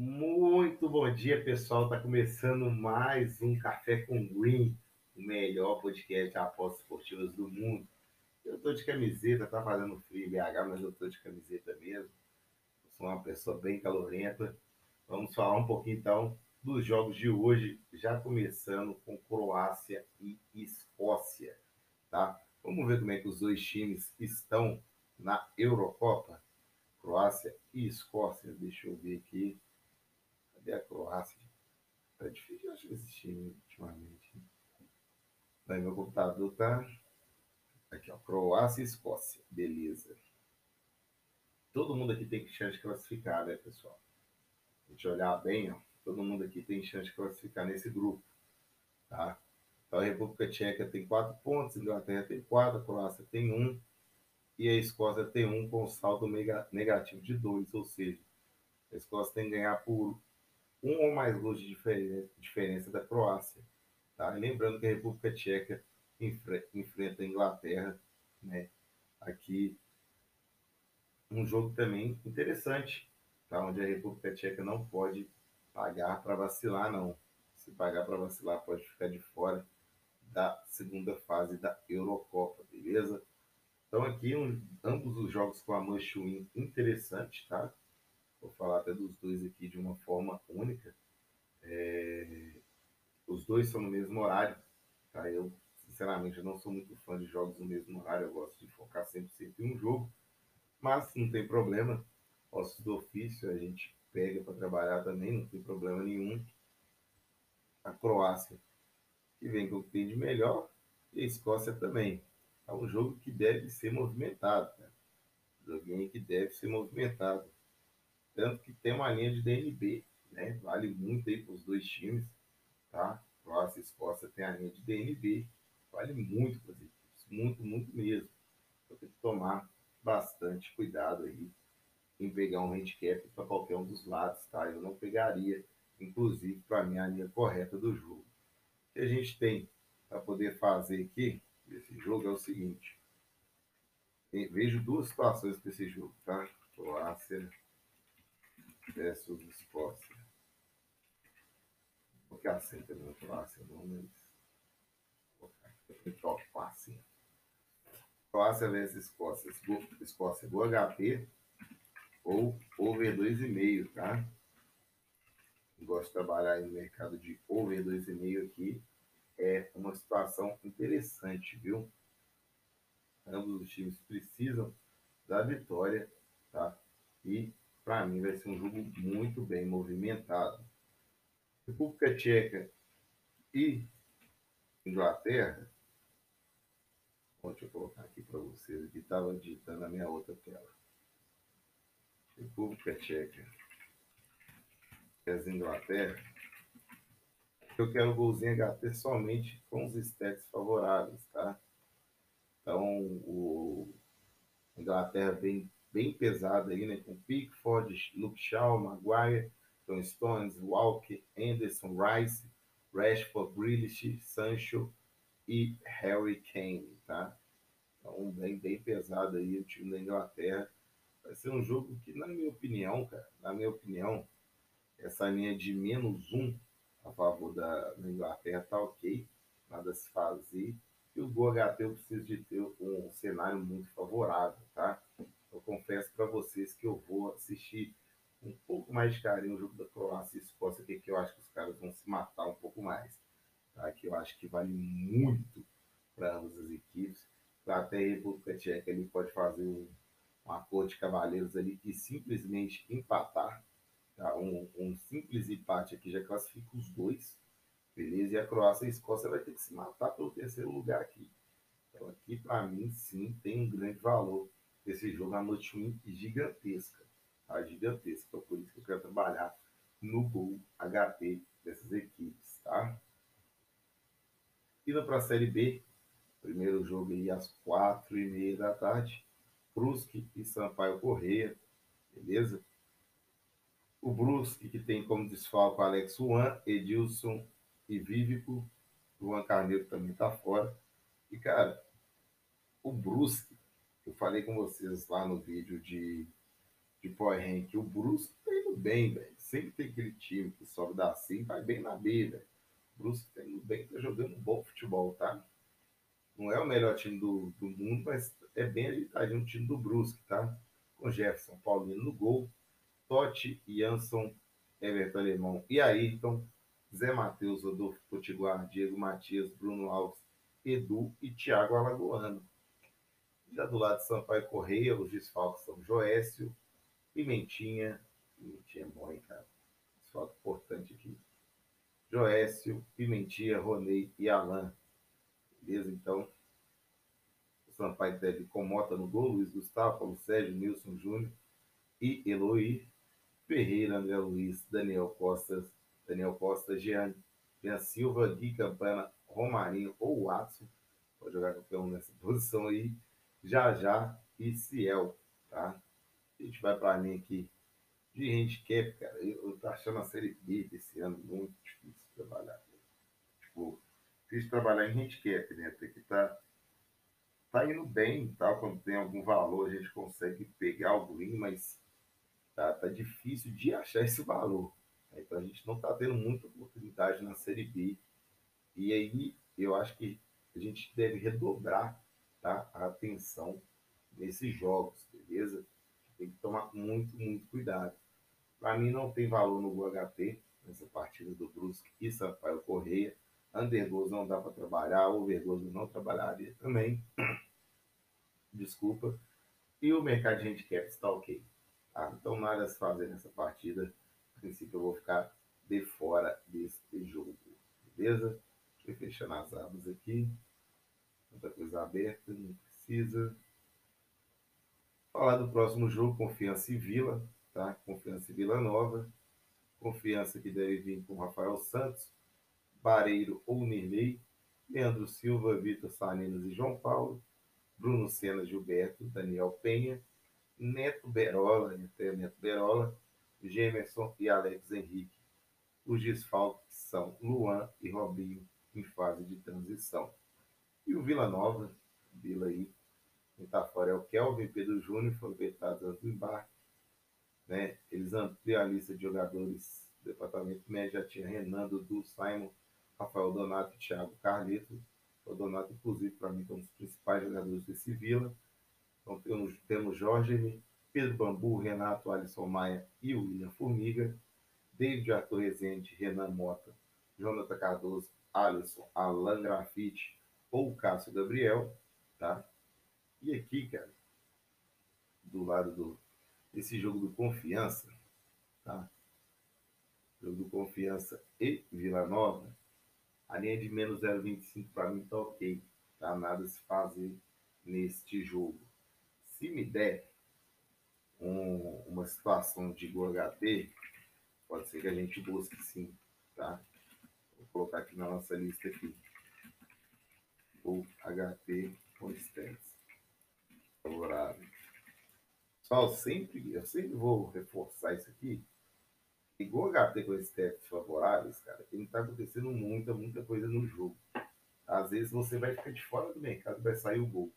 Muito bom dia, pessoal. Tá começando mais um Café com Green, o melhor podcast de apostas esportivas do mundo. Eu tô de camiseta, tá fazendo frio BH, mas eu tô de camiseta mesmo. Eu sou uma pessoa bem calorenta. Vamos falar um pouquinho então dos jogos de hoje, já começando com Croácia e Escócia, tá? Vamos ver como é que os dois times estão na Eurocopa. Croácia e Escócia. Deixa eu ver aqui. Cadê a Croácia? Tá difícil achar esse time ultimamente. Daí meu computador tá. Aqui, ó. Croácia e Escócia. Beleza. Todo mundo aqui tem chance de classificar, né, pessoal? A gente olhar bem, ó. Todo mundo aqui tem chance de classificar nesse grupo. Tá? Então a República Tcheca tem quatro pontos, a Inglaterra tem quatro, a Croácia tem um e a Escócia tem um com saldo negativo de dois, ou seja, a Escócia tem que ganhar por um ou mais gols de diferença da Croácia. Tá? Lembrando que a República Tcheca enfrenta a Inglaterra, né? Aqui um jogo também interessante, tá? onde a República Tcheca não pode pagar para vacilar, não. Se pagar para vacilar, pode ficar de fora da segunda fase da Eurocopa, beleza? Então aqui um, ambos os jogos com a Win interessante, tá? Falar até dos dois aqui de uma forma única. É... Os dois são no mesmo horário, tá? Eu, sinceramente, não sou muito fã de jogos no mesmo horário, eu gosto de focar 100% em um jogo, mas não tem problema. Ossos do ofício a gente pega para trabalhar também, não tem problema nenhum. A Croácia, que vem com o que tem de melhor, e a Escócia também é um jogo que deve ser movimentado, né? Um joguinho que deve ser movimentado. Tanto que tem uma linha de DNB, né? Vale muito aí para os dois times, tá? Croácia e Escócia tem a linha de DNB, vale muito para as equipes, muito, muito mesmo. Então tem que tomar bastante cuidado aí em pegar um handicap para qualquer um dos lados, tá? Eu não pegaria, inclusive, para mim, a linha correta do jogo. O que a gente tem para poder fazer aqui desse jogo é o seguinte. Vejo duas situações para esse jogo, tá? Croácia versus Escócia. Vou colocar assim também, Croácia não, mas. Vou colocar assim. Croácia versus Escócia. Escócia do HP ou over 2,5, tá? Gosto de trabalhar no mercado de over 2,5 aqui é uma situação interessante, viu? Ambos os times precisam da vitória, tá? E para mim vai ser um jogo muito bem movimentado. República Tcheca e Inglaterra. Deixa eu colocar aqui para vocês, que estava digitando na minha outra tela. República Tcheca e as Inglaterra eu quero golzinho HT somente com os stats favoráveis, tá? Então, o Inglaterra bem, bem pesada aí, né? Com Pickford, Luke Shaw, Maguire, John Stones, Walker, Anderson, Rice, Rashford, Grealish, Sancho e Harry Kane, tá? Então, bem, bem pesado aí o time da Inglaterra. Vai ser um jogo que, na minha opinião, cara, na minha opinião, essa linha de menos um a favor da, Inglaterra tá ok, nada se fazer. E o Gol HT eu preciso de ter um cenário muito favorável, tá? Confesso para vocês que eu vou assistir um pouco mais de carinho o jogo da Croácia e Escócia, que eu acho que os caras vão se matar um pouco mais. Tá? Que eu acho que vale muito para ambas as equipes. Até a República Tcheca ele pode fazer um, um acordo de cavaleiros ali e simplesmente empatar Tá? Um, um, simples empate aqui já classifica os dois. Beleza? E a Croácia e a Escócia vai ter que se matar pelo terceiro lugar aqui. Então aqui, para mim, sim, tem um grande valor esse jogo. A noite gigantesca. Tá? Gigantesca. Então por isso que eu quero trabalhar no gol HP dessas equipes. Tá? Indo para a Série B, primeiro jogo aí às quatro e meia da tarde. Brusque e Sampaio Correia, beleza? O Brusque, que tem como desfalque Alex Juan, Edilson e Vívico. Juan Carneiro também está fora. E, cara, o Brusque, falei com vocês lá no vídeo de, de Power Rank, o Brusque tá indo bem, velho. sempre tem aquele time que sobe da C e vai bem na B, velho. O Brusque tá indo bem, tá jogando um bom futebol, tá? Não é o melhor time do, do mundo, mas é bem ajeitadinho o time do Brusque, tá? Com Jefferson Paulino no gol, Totti, Jansson, Everton Alemão e Ayrton, Zé Matheus, Rodolfo Potiguar, Diego Matias, Bruno Alves, Edu e Thiago Alagoano. Já do lado de Sampaio Correia, os desfalques são Joécio, Pimentinha, Pimentinha é bom, hein, cara? Desfalque importante aqui. Joécio, Pimentinha, Ronei e Alain. Beleza? Então, o Sampaio teve com Mota no gol, Luiz Gustavo, Paulo Sérgio, Nilson Júnior e Eloy. Ferreira, André Luiz, Daniel Costa, Daniel Costa, Jean, Jean Silva, Gui Campana, Romarinho ou Watson. Pode jogar qualquer um nessa posição aí. Já Já e Ciel, tá? A gente vai para linha aqui de handicap, cara. Eu, eu tô achando a série B desse ano muito difícil de trabalhar. Tipo, difícil trabalhar em handicap, né? Tem que tá, tá indo bem, tal. Tá? Quando tem algum valor, a gente consegue pegar o green, mas tá, tá difícil de achar esse valor. Então a gente não está tendo muita oportunidade na Série B. E aí eu acho que a gente deve redobrar a atenção nesses jogos, beleza? Tem que tomar muito, muito cuidado. Para mim não tem valor no UHT, nessa partida do Brusque e Sampaio Correia. Undergoes não dá para trabalhar, Overgoes não trabalharia também. Desculpa. E o mercado de handicap está ok. Tá? Então nada a se fazer nessa partida. A princípio eu vou ficar de fora desse jogo. Beleza? Deixa eu fechar as abas aqui. Aberta, não precisa. Falar do próximo jogo, Confiança e Vila, tá? Confiança e Vila Nova. Confiança que deve vir com Rafael Santos, Bareiro ou Nirley, Leandro Silva, Vitor Salinas e João Paulo, Bruno Sena, Gilberto, Daniel Penha, Neto Berola, até Neto Berola, Gemerson e Alex Henrique. Os desfalques são Luan e Robinho em fase de transição. E o Vila Nova, Vila aí, fora é o Kelvin Pedro Júnior, foram vetados antes do embarque. Né? Eles ampliam a lista de jogadores do departamento médio, já tinha Renan, Dudu, Simon, Rafael Donato e Thiago Carleto. O Donato, inclusive, para mim, é um dos principais jogadores desse Vila. Então temos, temos Jorge, Pedro Bambu, Renato Alisson Maia e William Formiga. David Arthur Rezende, Renan Mota, Jonathan Cardoso, Alisson, Alan Grafite ou Cássio Gabriel, tá? E aqui, cara, do lado do esse jogo do Confiança, tá? Jogo do Confiança e Vila Nova, a linha de menos 0,25 para mim tá ok, tá? Nada se fazer neste jogo. Se me der um, uma situação de gol HT, pode ser que a gente busque sim, tá? Vou colocar aqui na nossa lista aqui. O HT com stats. Favorável. Pessoal, sempre, eu sempre vou reforçar isso aqui. Igual HT com stats favoráveis, cara, tem que tá acontecendo muita, muita coisa no jogo. Às vezes você vai ficar de fora do mercado vai sair o gol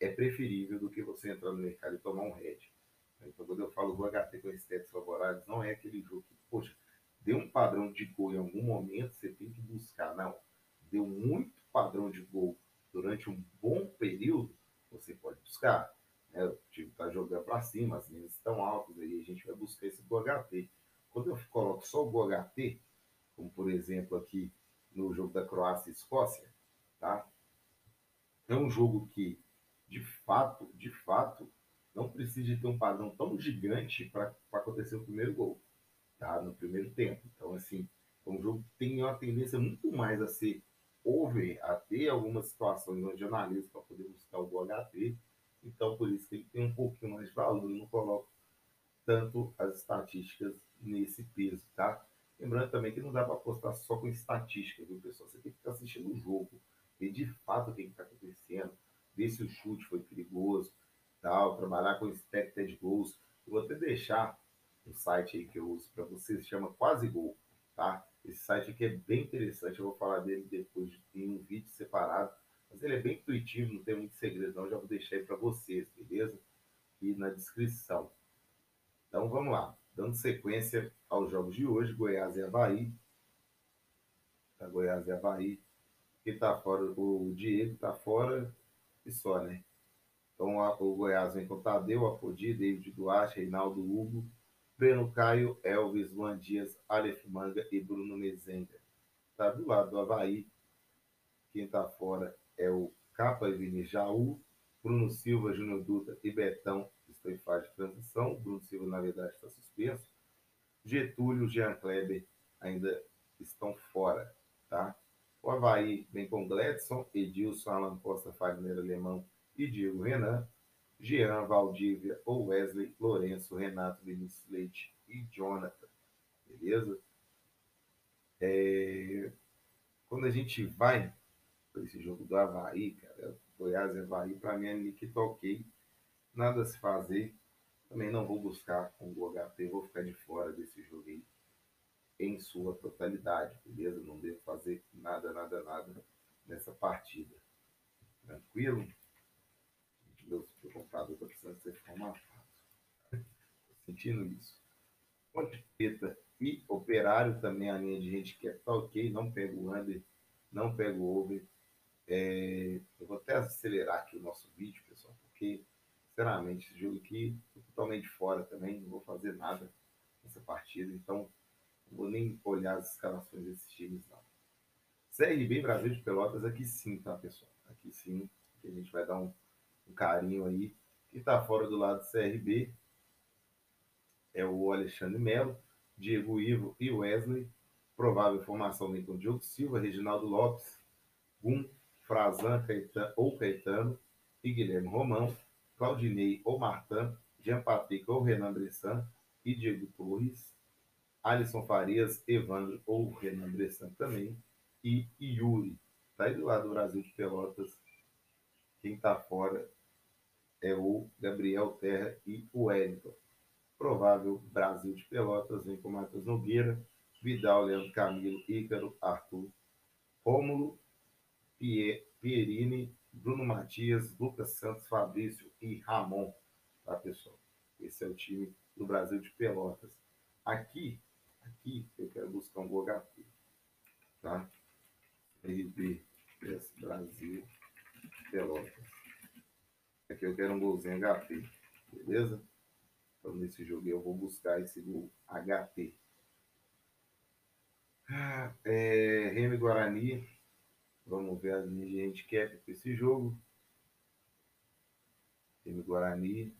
é preferível do que você entrar no mercado e tomar um head. Então, quando eu falo do HT com estéticos favoráveis, não é aquele jogo que, poxa, deu um padrão de gol em algum momento, você tem que buscar. Não, deu muito padrão de gol durante um bom período, você pode buscar. Né? O time está jogando para cima, as linhas estão altas, aí a gente vai buscar esse gol HT. Quando eu coloco só o gol HT, como por exemplo aqui no jogo da Croácia e Escócia, tá? É um jogo que de fato, de fato, não precisa ter um padrão tão gigante para acontecer o primeiro gol, tá? No primeiro tempo. Então, assim, é um jogo que tem uma tendência muito mais a ser over, a ter algumas situações onde analisa para poder buscar o gol HT. Então, por isso que ele tem um pouquinho mais de valor. Eu não coloco tanto as estatísticas nesse peso, tá? Lembrando também que não dá para apostar só com estatística, viu, pessoal? Você tem que estar assistindo o jogo, ver de fato o que está acontecendo ver se o chute foi perigoso, tal, trabalhar com expected goals. Eu vou até deixar um site aí que eu uso para vocês, chama Quase Gol, tá? Esse site aqui é bem interessante, eu vou falar dele depois em um vídeo separado, mas ele é bem intuitivo, não tem muito segredo não, já vou deixar aí para vocês, beleza? Aqui na descrição. Então vamos lá. dando sequência aos jogos de hoje, Goiás e Havaí. Tá, Goiás e Havaí. Quem tá fora, o Diego tá fora e só, né? Então o Goiás vem com Tadeu, Apodi, David Duarte, Reinaldo Hugo, Breno Caio, Elvis, Luan Dias, Aleph Manga e Bruno Mezenga. Tá do lado do Havaí. Quem tá fora é o Capa e Vini Jaú, Bruno Silva, Júnior Dutra e Betão estão em fase de transição. Bruno Silva, na verdade, está suspenso. Getúlio Jean Kleber ainda estão fora, tá? O Havaí vem com Gladson, Edilson, Alan Costa, Fagner Alemão e Diego Renan. Jean, Valdívia ou Wesley, Lourenço, Renato, Vinícius Leite e Jonathan. Beleza? É... Quando a gente vai para esse jogo do Havaí, cara, Goiás e Havaí, para mim é Nick toquei. Nada a se fazer. Também não vou buscar com o HP, vou ficar de fora desse jogo aí em sua totalidade, beleza? Não devo fazer nada, nada, nada nessa partida. Tranquilo? Meu, meu computador está precisando ser formatado. sentindo isso. Ponte Preta e Operário também a linha de gente que é tá ok, não pega o under, não pega o over. É, eu vou até acelerar aqui o nosso vídeo, pessoal, porque, sinceramente, esse jogo aqui, totalmente fora também, não vou fazer nada nessa partida, então não vou nem olhar as escalações desses times, não. CRB Brasil de Pelotas, aqui sim, tá, pessoal? Aqui sim, que a gente vai dar um, um carinho aí. Quem tá fora do lado do CRB é o Alexandre Melo, Diego Ivo e Wesley. Provável formação com Diogo Silva, Reginaldo Lopes, Gum, Frazan Caetano, ou Caetano e Guilherme Romão, Claudinei ou Martin, Jean Patrick ou Renan Bressan e Diego Torres, Alisson Farias, Evandro ou Renan Bressan também, e Yuri. Tá aí do lado do Brasil de Pelotas. Quem tá fora é o Gabriel Terra e o Wellington. Provável Brasil de Pelotas vem com Matheus Nogueira, Vidal, Leandro Camilo, Ícaro, Arthur, Rômulo, Pierini, Bruno Matias, Lucas Santos, Fabrício e Ramon. Tá, pessoal? Esse é o time do Brasil de Pelotas. Aqui Aqui eu quero buscar um gol HP. Tá? RB Brasil Pelotas. Aqui eu quero um golzinho HP. Beleza? Então nesse jogo eu vou buscar esse gol HP. Ah, é, Remy Guarani. Vamos ver as linhas de handicap para esse jogo. Remy Guarani.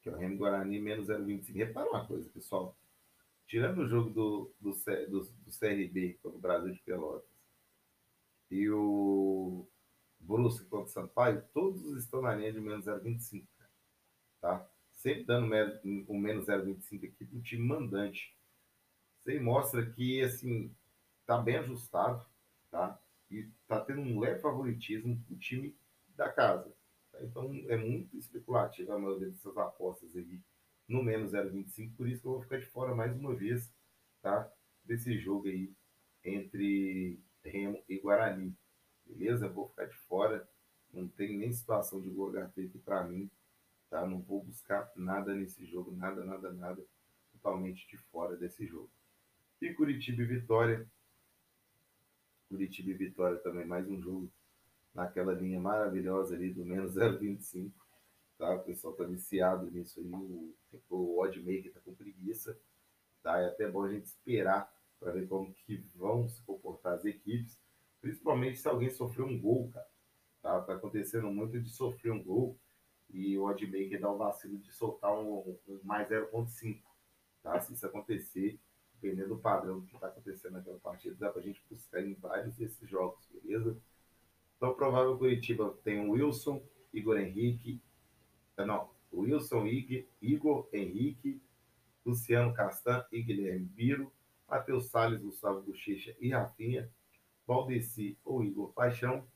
Que é o Remy Guarani menos 0,25. Repara uma coisa, pessoal tirando o jogo do, do, do, do CRB contra o Brasil de Pelotas e o Brusque contra o Sampaio, todos estão na linha de menos 0,25. Tá? Sempre dando o menos 0,25 aqui para o time mandante. Aí mostra que assim está bem ajustado tá? e está tendo um leve favoritismo o time da casa. Tá? Então é muito especulativo a maioria dessas apostas aí no menos 0,25, por isso que eu vou ficar de fora mais uma vez, tá? Desse jogo aí entre Remo e Guarani. Beleza? vou ficar de fora, não tem nem situação de gol aqui para mim, tá? Não vou buscar nada nesse jogo, nada, nada, nada, totalmente de fora desse jogo. E Curitiba e Vitória. Curitiba e Vitória também, mais um jogo naquela linha maravilhosa ali do menos 0,25 tá? O pessoal tá viciado nisso aí, o, o oddmaker tá com preguiça, tá? É até bom a gente esperar para ver como que vão se comportar as equipes, principalmente se alguém sofreu um gol, cara. Tá, tá acontecendo muito de sofrer um gol e o oddmaker dá o vacilo de soltar um, um mais 0.5, tá? Se isso acontecer, dependendo do padrão que está acontecendo naquela partida, dá para a gente buscar em vários desses jogos, beleza? Então, provável Curitiba tem o Wilson, Igor Henrique, não, Wilson Igor Henrique, Luciano Castan e Guilherme Biro, Matheus Salles, Gustavo Bochecha e Rafinha, Valdeci ou Igor Paixão,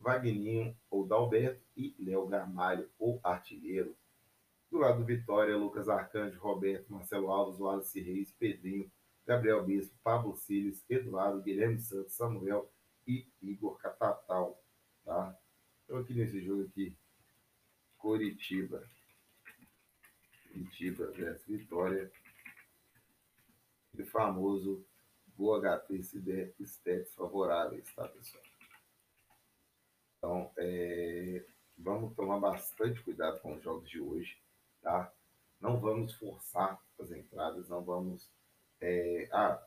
Vagninho ou Dalberto e Léo Garmalho ou Artilheiro. Do lado do Vitória, Lucas Arcanjo, Roberto, Marcelo Alves, Wallace Reis, Pedrinho, Gabriel Bispo, Pablo Siles, Eduardo, Guilherme Santos, Samuel e Igor Catatal. Tá? Então aqui nesse jogo aqui, Coritiba. Curitiba versus Vitória. e famoso o HT se der stats favoráveis, tá, pessoal? Então, é, vamos tomar bastante cuidado com os jogos de hoje, tá? Não vamos forçar as entradas, não vamos é, ah,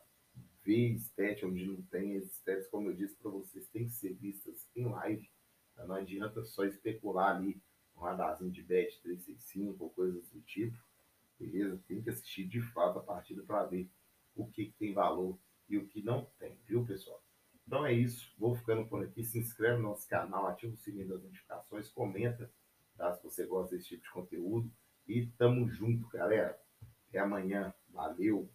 ver stats onde não tem. Stats, como eu disse para vocês, têm que ser vistas em live. Tá? Não adianta só especular ali um radarzinho de bet 365 ou coisas do tipo, beleza? Tem que assistir de fato a partida para ver o que, que tem valor e o que não tem, viu, pessoal? Então é isso, vou ficando por aqui. Se inscreve no nosso canal, ativa o sininho das notificações, comenta tá? se você gosta desse tipo de conteúdo. E tamo junto, galera. Até amanhã. Valeu!